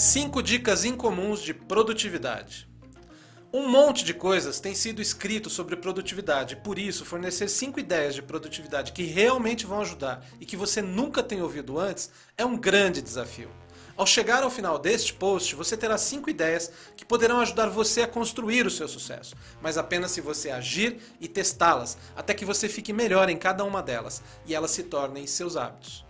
5 dicas incomuns de produtividade. Um monte de coisas tem sido escrito sobre produtividade, por isso, fornecer 5 ideias de produtividade que realmente vão ajudar e que você nunca tem ouvido antes é um grande desafio. Ao chegar ao final deste post, você terá 5 ideias que poderão ajudar você a construir o seu sucesso, mas apenas se você agir e testá-las, até que você fique melhor em cada uma delas e elas se tornem seus hábitos.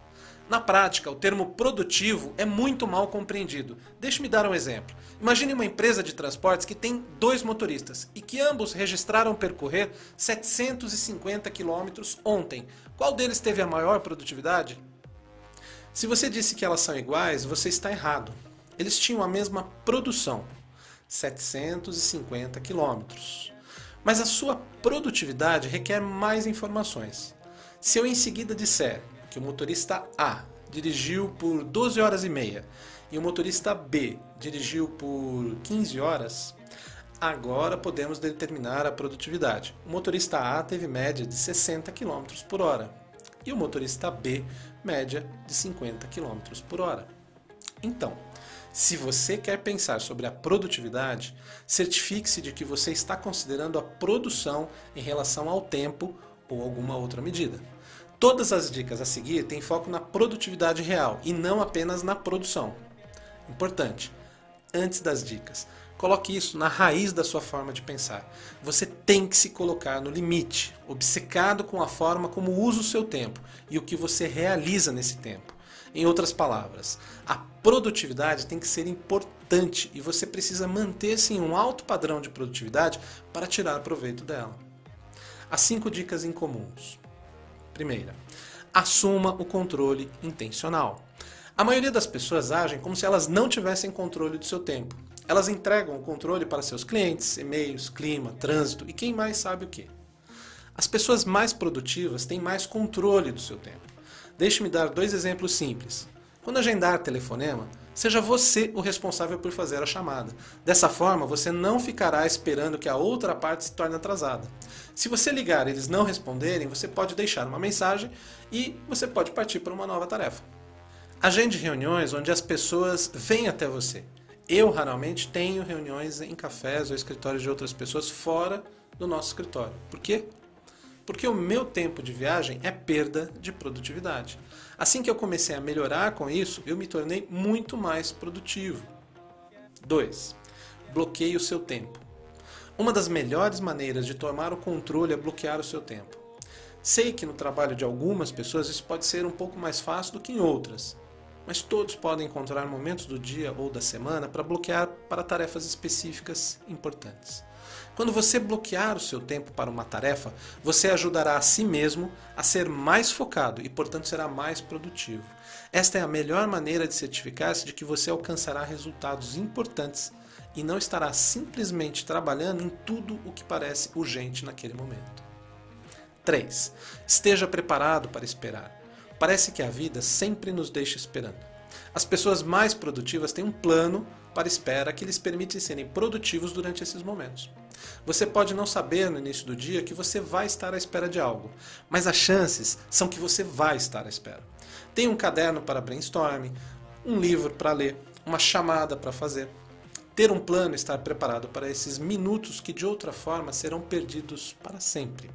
Na prática, o termo produtivo é muito mal compreendido. Deixe-me dar um exemplo. Imagine uma empresa de transportes que tem dois motoristas e que ambos registraram percorrer 750 quilômetros ontem. Qual deles teve a maior produtividade? Se você disse que elas são iguais, você está errado. Eles tinham a mesma produção, 750 quilômetros. Mas a sua produtividade requer mais informações. Se eu em seguida disser que o motorista A dirigiu por 12 horas e meia e o motorista B dirigiu por 15 horas, agora podemos determinar a produtividade. O motorista A teve média de 60 km por hora e o motorista B média de 50 km por hora. Então, se você quer pensar sobre a produtividade, certifique-se de que você está considerando a produção em relação ao tempo ou alguma outra medida. Todas as dicas a seguir têm foco na produtividade real e não apenas na produção. Importante, antes das dicas, coloque isso na raiz da sua forma de pensar. Você tem que se colocar no limite, obcecado com a forma como usa o seu tempo e o que você realiza nesse tempo. Em outras palavras, a produtividade tem que ser importante e você precisa manter-se em um alto padrão de produtividade para tirar proveito dela. As cinco dicas incomuns. Primeira, assuma o controle intencional. A maioria das pessoas agem como se elas não tivessem controle do seu tempo. Elas entregam o controle para seus clientes, e-mails, clima, trânsito e quem mais sabe o que. As pessoas mais produtivas têm mais controle do seu tempo. Deixe-me dar dois exemplos simples. Quando agendar telefonema, seja você o responsável por fazer a chamada. Dessa forma, você não ficará esperando que a outra parte se torne atrasada. Se você ligar e eles não responderem, você pode deixar uma mensagem e você pode partir para uma nova tarefa. Agende reuniões onde as pessoas vêm até você. Eu raramente tenho reuniões em cafés ou escritórios de outras pessoas fora do nosso escritório. Por quê? Porque o meu tempo de viagem é perda de produtividade. Assim que eu comecei a melhorar com isso, eu me tornei muito mais produtivo. 2. Bloqueie o seu tempo. Uma das melhores maneiras de tomar o controle é bloquear o seu tempo. Sei que no trabalho de algumas pessoas isso pode ser um pouco mais fácil do que em outras, mas todos podem encontrar momentos do dia ou da semana para bloquear para tarefas específicas importantes. Quando você bloquear o seu tempo para uma tarefa, você ajudará a si mesmo a ser mais focado e, portanto, será mais produtivo. Esta é a melhor maneira de certificar-se de que você alcançará resultados importantes e não estará simplesmente trabalhando em tudo o que parece urgente naquele momento. 3. Esteja preparado para esperar. Parece que a vida sempre nos deixa esperando. As pessoas mais produtivas têm um plano para espera que lhes permite serem produtivos durante esses momentos. Você pode não saber no início do dia que você vai estar à espera de algo, mas as chances são que você vai estar à espera. Tem um caderno para brainstorming, um livro para ler, uma chamada para fazer. Ter um plano e estar preparado para esses minutos que de outra forma serão perdidos para sempre.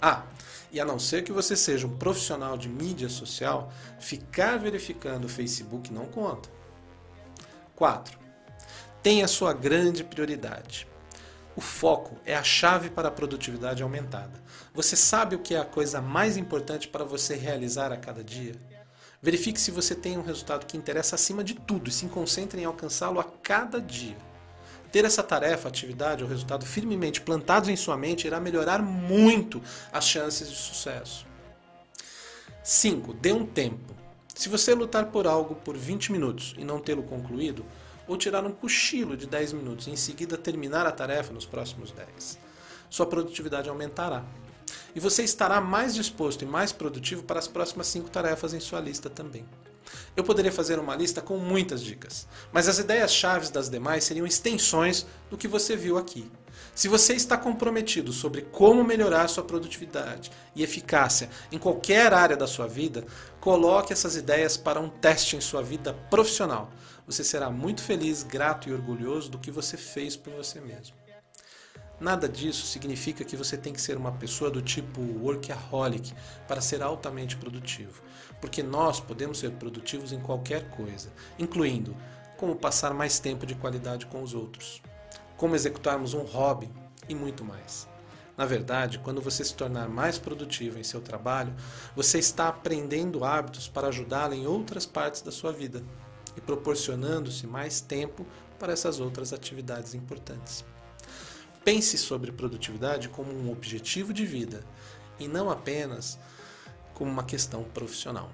Ah, e a não ser que você seja um profissional de mídia social, ficar verificando o Facebook não conta. 4. Tenha sua grande prioridade. O foco é a chave para a produtividade aumentada. Você sabe o que é a coisa mais importante para você realizar a cada dia? Verifique se você tem um resultado que interessa acima de tudo e se concentre em alcançá-lo a cada dia. Ter essa tarefa, atividade ou resultado firmemente plantados em sua mente irá melhorar muito as chances de sucesso. 5. Dê um tempo. Se você lutar por algo por 20 minutos e não tê-lo concluído, ou tirar um cochilo de 10 minutos e em seguida terminar a tarefa nos próximos 10. Sua produtividade aumentará. E você estará mais disposto e mais produtivo para as próximas 5 tarefas em sua lista também. Eu poderia fazer uma lista com muitas dicas, mas as ideias-chave das demais seriam extensões do que você viu aqui. Se você está comprometido sobre como melhorar sua produtividade e eficácia em qualquer área da sua vida, coloque essas ideias para um teste em sua vida profissional. Você será muito feliz, grato e orgulhoso do que você fez por você mesmo. Nada disso significa que você tem que ser uma pessoa do tipo workaholic para ser altamente produtivo, porque nós podemos ser produtivos em qualquer coisa, incluindo como passar mais tempo de qualidade com os outros, como executarmos um hobby e muito mais. Na verdade, quando você se tornar mais produtivo em seu trabalho, você está aprendendo hábitos para ajudá-lo em outras partes da sua vida e proporcionando-se mais tempo para essas outras atividades importantes. Pense sobre produtividade como um objetivo de vida e não apenas como uma questão profissional.